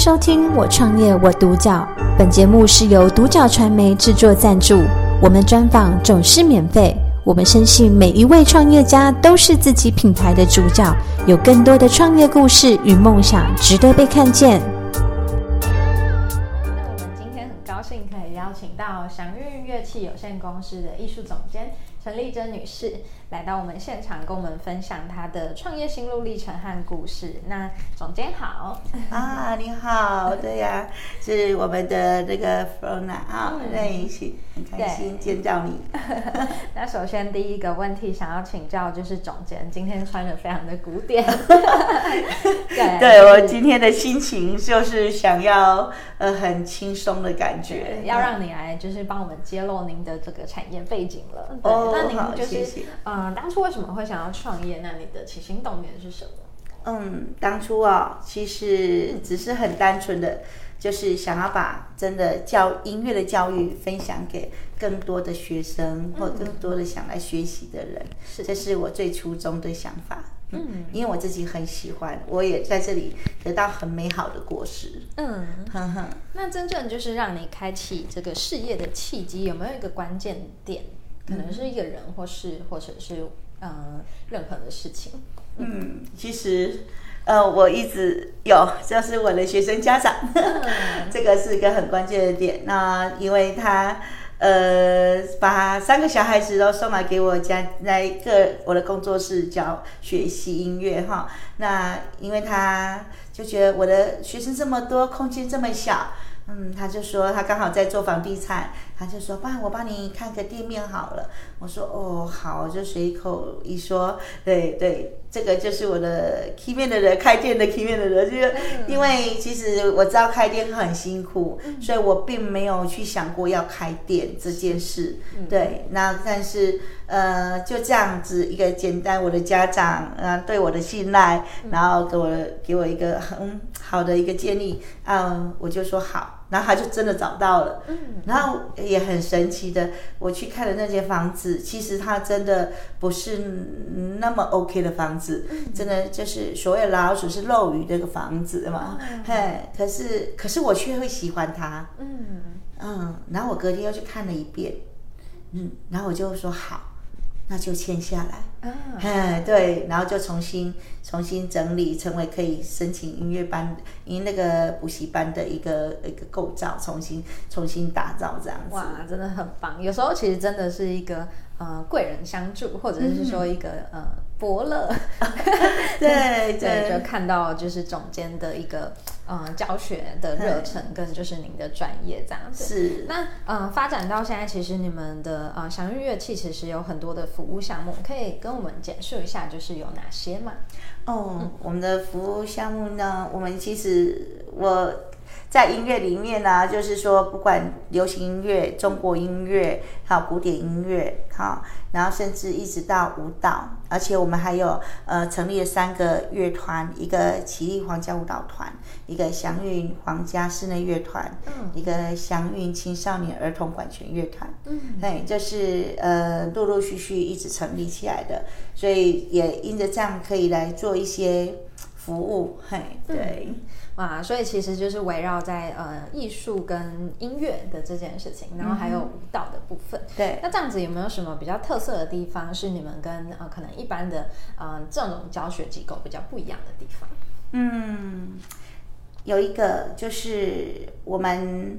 收听《我创业我独角》，本节目是由独角传媒制作赞助，我们专访总是免费。我们深信每一位创业家都是自己品牌的主角，有更多的创业故事与梦想值得被看见。那我们今天很高兴可以邀请到祥韵乐器有限公司的艺术总监陈丽珍女士。来到我们现场，跟我们分享她的创业心路历程和故事。那总监好啊，你好，对呀、啊，是我们的那个 Fiona 啊，在一起很开心见到你。那首先第一个问题想要请教，就是总监今天穿的非常的古典。对，对我今天的心情就是想要呃很轻松的感觉，要让你来就是帮我们揭露您的这个产业背景了。对哦，那您就是谢谢。嗯，当初为什么会想要创业？那你的起心动念是什么？嗯，当初啊、哦，其实只是很单纯的，就是想要把真的教音乐的教育分享给更多的学生，或更多的想来学习的人。是、嗯，这是我最初衷的想法。嗯，嗯，因为我自己很喜欢，我也在这里得到很美好的果实。嗯，哼哼。那真正就是让你开启这个事业的契机，有没有一个关键点？可能是一个人，或是或者是呃任何的事情。嗯，其实呃我一直有，就是我的学生家长，嗯、这个是一个很关键的点。那因为他呃把三个小孩子都送来给我家，来一个我的工作室教学习音乐哈。那因为他就觉得我的学生这么多，空间这么小。嗯，他就说他刚好在做房地产，他就说爸，我帮你看个店面好了。我说哦好，就随口一说，对对，这个就是我的 key man 的人，开店的 key man 的人，就是因为其实我知道开店很辛苦，所以我并没有去想过要开店这件事。对，那但是呃就这样子一个简单，我的家长呃对我的信赖，然后给我给我一个很好的一个建议，嗯，我就说好。然后他就真的找到了，嗯，然后也很神奇的，我去看了那间房子，其实它真的不是那么 OK 的房子，嗯，真的就是所谓老鼠是漏雨这个房子嘛，嗯，嘿，可是可是我却会喜欢它，嗯。嗯，然后我隔天又去看了一遍，嗯，然后我就说好。那就签下来，哎、啊，对，然后就重新重新整理，成为可以申请音乐班，因为那个补习班的一个一个构造，重新重新打造这样子。哇，真的很棒！有时候其实真的是一个呃贵人相助，或者是说一个、嗯、呃伯乐，对 对，就看到就是总监的一个。嗯，教学的热忱跟就是您的专业这样子。是。那嗯，发展到现在，其实你们的呃祥韵乐器其实有很多的服务项目，可以跟我们简述一下，就是有哪些嘛？哦，嗯、我们的服务项目呢，我们其实我。在音乐里面呢、啊，就是说，不管流行音乐、中国音乐，还有古典音乐，好，然后甚至一直到舞蹈，而且我们还有呃成立了三个乐团，一个奇丽皇家舞蹈团，一个祥韵皇家室内乐团，嗯，一个祥韵青少年儿童管弦乐团，嗯，对，就是呃陆陆续续一直成立起来的，所以也因着这样可以来做一些服务，嘿，对。嗯啊，所以其实就是围绕在呃艺术跟音乐的这件事情，然后还有舞蹈的部分。嗯、对，那这样子有没有什么比较特色的地方，是你们跟呃可能一般的呃这种教学机构比较不一样的地方？嗯，有一个就是我们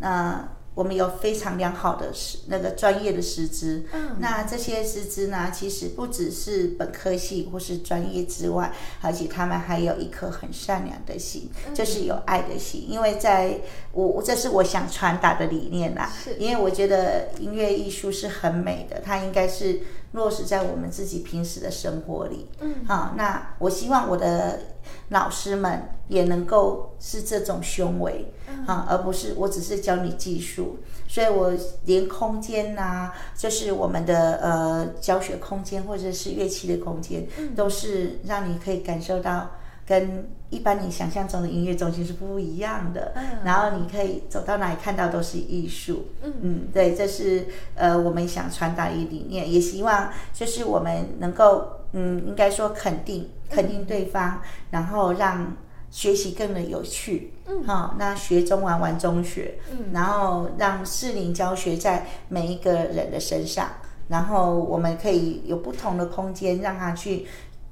呃。我们有非常良好的师那个专业的师资，嗯，那这些师资呢，其实不只是本科系或是专业之外，而且他们还有一颗很善良的心，就是有爱的心。因为在我这是我想传达的理念啦，是。因为我觉得音乐艺术是很美的，它应该是落实在我们自己平时的生活里。嗯，好，那我希望我的。老师们也能够是这种胸围啊，而不是我只是教你技术，所以我连空间呐、啊，就是我们的呃教学空间或者是乐器的空间，都是让你可以感受到跟一般你想象中的音乐中心是不一样的。嗯然后你可以走到哪里看到都是艺术。嗯，对，这是呃我们想传达的理念，也希望就是我们能够。嗯，应该说肯定，肯定对方，然后让学习更的有趣，嗯，好，那学中玩玩中学，嗯，然后让适龄教学在每一个人的身上，然后我们可以有不同的空间让他去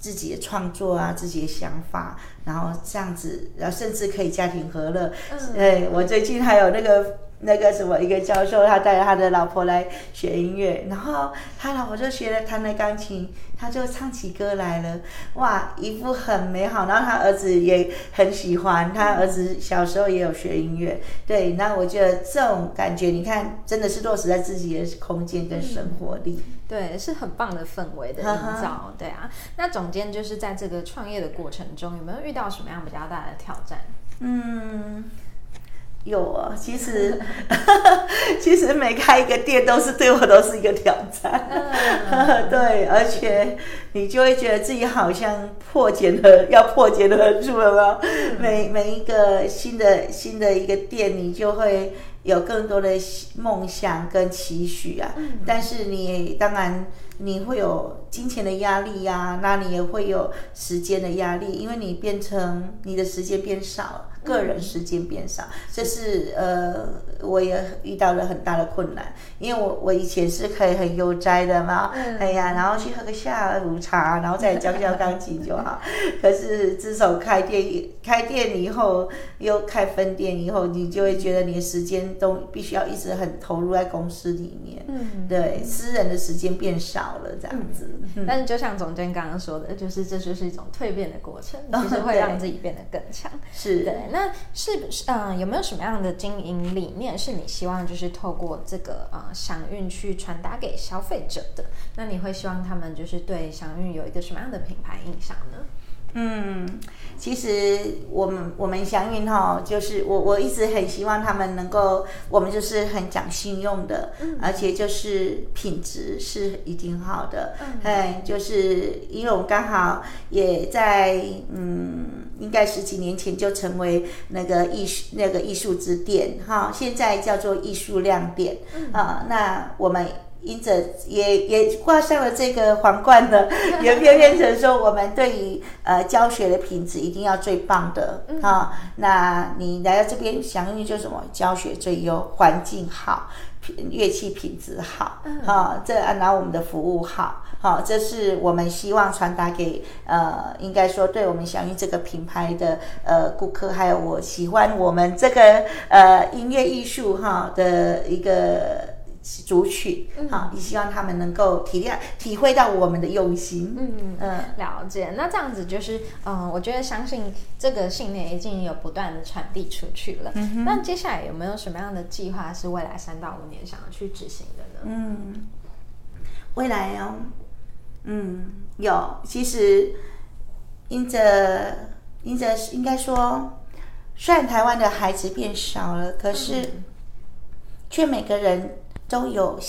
自己的创作啊，自己的想法，然后这样子，然后甚至可以家庭和乐，嗯，对，我最近还有那个。那个什么，一个教授，他带着他的老婆来学音乐，然后他老婆就学了弹了钢琴，他就唱起歌来了，哇，一副很美好。然后他儿子也很喜欢，他儿子小时候也有学音乐，对。那我觉得这种感觉，你看，真的是落实在自己的空间跟生活里，嗯、对，是很棒的氛围的营造，对啊。那总监就是在这个创业的过程中，有没有遇到什么样比较大的挑战？嗯。有啊，其实 其实每开一个店都是对我都是一个挑战，嗯、对，而且你就会觉得自己好像破茧了，要破茧的住了吗？嗯、每每一个新的新的一个店，你就会有更多的梦想跟期许啊。嗯、但是你当然你会有金钱的压力呀、啊，那你也会有时间的压力，因为你变成你的时间变少了。个人时间变少，这是呃，我也遇到了很大的困难，因为我我以前是可以很悠哉的嘛，嗯、哎呀，然后去喝个下午茶，然后再教教钢琴就好。可是自从开店开店以后，又开分店以后，你就会觉得你的时间都必须要一直很投入在公司里面，嗯，对，私人的时间变少了这样子。嗯、但是就像总监刚刚说的，就是这就是一种蜕变的过程，其实会 让自己变得更强，是。对。那是不是嗯、有没有什么样的经营理念是你希望就是透过这个呃祥运去传达给消费者的？那你会希望他们就是对祥运有一个什么样的品牌印象呢？嗯，其实我们我们祥云哈，就是我我一直很希望他们能够，我们就是很讲信用的，嗯、而且就是品质是一定好的，嗯，哎，就是因为我们刚好也在嗯。应该十几年前就成为那个艺术那个艺术之店哈，现在叫做艺术亮点啊。那我们因着也也挂上了这个皇冠呢，也变变成说我们对于呃教学的品质一定要最棒的啊。那你来到这边，享韵就什么？教学最优，环境好，乐器品质好啊。这然后我们的服务好。好，这是我们希望传达给呃，应该说对我们享韵这个品牌的呃顾客，还有我喜欢我们这个呃音乐艺术哈的一个族群，好，也希望他们能够体谅、体会到我们的用心。嗯嗯，嗯了解。那这样子就是，嗯、呃，我觉得相信这个信念已经有不断的传递出去了。嗯哼。那接下来有没有什么样的计划是未来三到五年想要去执行的呢？嗯，未来哦。嗯，有，其实因着因着应该说，虽然台湾的孩子变少了，可是却每个人都有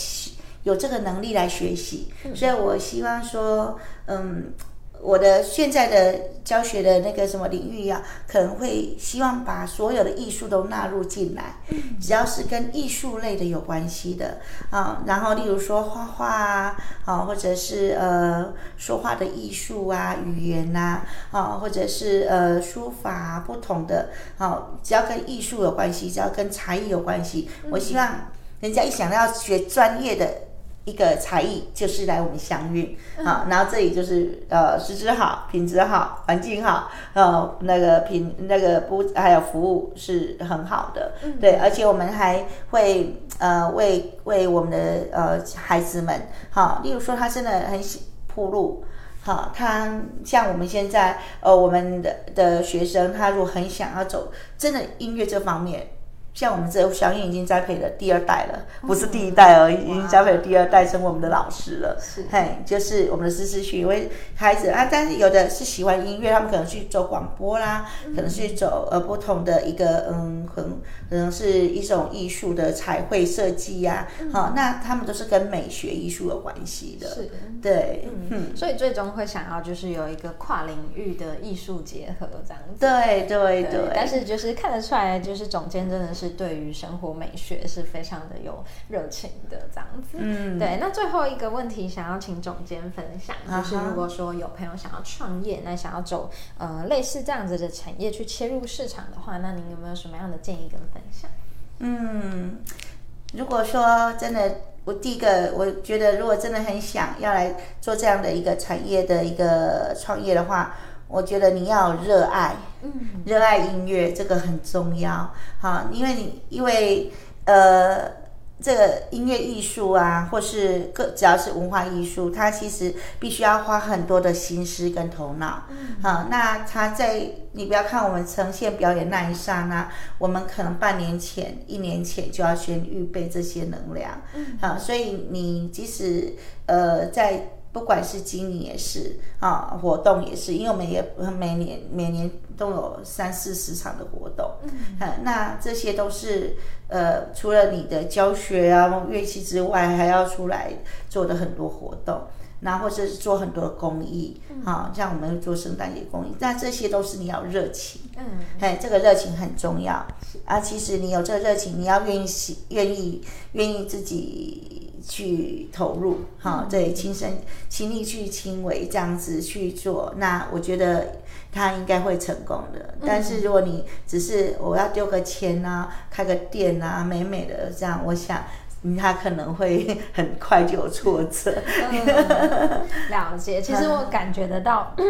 有这个能力来学习，所以我希望说，嗯。我的现在的教学的那个什么领域啊，可能会希望把所有的艺术都纳入进来，只要是跟艺术类的有关系的。啊，然后例如说画画啊，啊，或者是呃说话的艺术啊，语言呐，啊，或者是呃书法啊，不同的，啊，只要跟艺术有关系，只要跟才艺有关系，我希望人家一想到要学专业的。一个才艺就是来我们享韵，好，然后这里就是呃，师资好，品质好，环境好，呃，那个品那个不还有服务是很好的，对，而且我们还会呃为为我们的呃孩子们，好，例如说他真的很喜铺路，好，他像我们现在呃我们的的学生，他如果很想要走真的音乐这方面。像我们这享韵已经栽培了第二代了，不是第一代而已，已经栽培了第二代，成为我们的老师了。是，嘿，就是我们的师资训，因为孩子啊，但是有的是喜欢音乐，他们可能去走广播啦，可能去走呃不同的一个嗯，可能可能是一种艺术的彩绘设计呀，好，那他们都是跟美学艺术有关系的。是，对，嗯，所以最终会想要就是有一个跨领域的艺术结合这样子。对对对。但是就是看得出来，就是总监真的是。是对于生活美学是非常的有热情的这样子。嗯，对。那最后一个问题，想要请总监分享，就是如果说有朋友想要创业，那想要走呃类似这样子的产业去切入市场的话，那您有没有什么样的建议跟分享？嗯，如果说真的，我第一个我觉得，如果真的很想要来做这样的一个产业的一个创业的话，我觉得你要热爱，嗯，热爱音乐这个很重要，好，因为你因为呃。这个音乐艺术啊，或是各只要是文化艺术，它其实必须要花很多的心思跟头脑。嗯，好，那它在你不要看我们呈现表演那一刹那，我们可能半年前、一年前就要先预备这些能量。嗯，好，所以你即使呃在。不管是经营也是啊，活动也是，因为我们也每年每年都有三四十场的活动，嗯，啊、那这些都是呃，除了你的教学啊乐器之外，还要出来做的很多活动，那或者是做很多的公益，嗯、啊，像我们做圣诞节公益，那这些都是你要热情，嗯，哎，这个热情很重要啊。其实你有这个热情，你要愿意愿意愿意自己。去投入，哈，对，亲身亲力去亲为这样子去做，那我觉得他应该会成功的。但是如果你只是我要丢个钱啊，开个店啊，美美的这样，我想他可能会 很快就有挫折。嗯、了解，其实我感觉得到。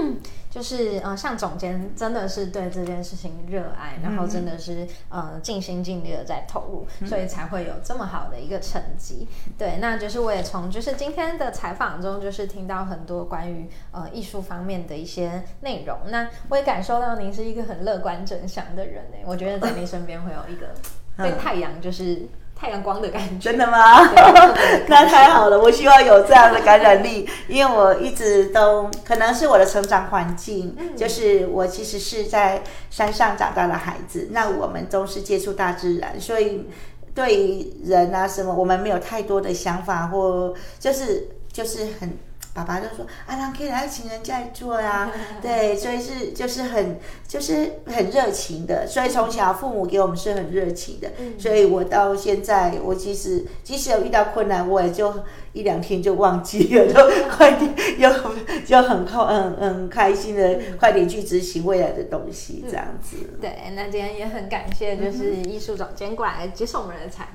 就是呃，像总监真的是对这件事情热爱，然后真的是呃尽心尽力的在投入，嗯、所以才会有这么好的一个成绩。对，那就是我也从就是今天的采访中，就是听到很多关于呃艺术方面的一些内容。那我也感受到您是一个很乐观正向的人诶，我觉得在您身边会有一个 被太阳就是。太阳光的感觉，真的吗？那太好了，我希望有这样的感染力，因为我一直都可能是我的成长环境，嗯、就是我其实是在山上长大的孩子，那我们都是接触大自然，所以对于人啊什么，我们没有太多的想法，或就是就是很。爸爸就说：“啊，让可以来请人家来做呀，对，所以是就是很就是很热情的，所以从小父母给我们是很热情的，嗯、所以我到现在，我即使即使有遇到困难，我也就。”一两天就忘记了，都快点，又就很靠，嗯嗯，开心的，快点去执行未来的东西，这样子。对，那今天也很感谢，就是艺术总监过来接受我们的采访，嗯、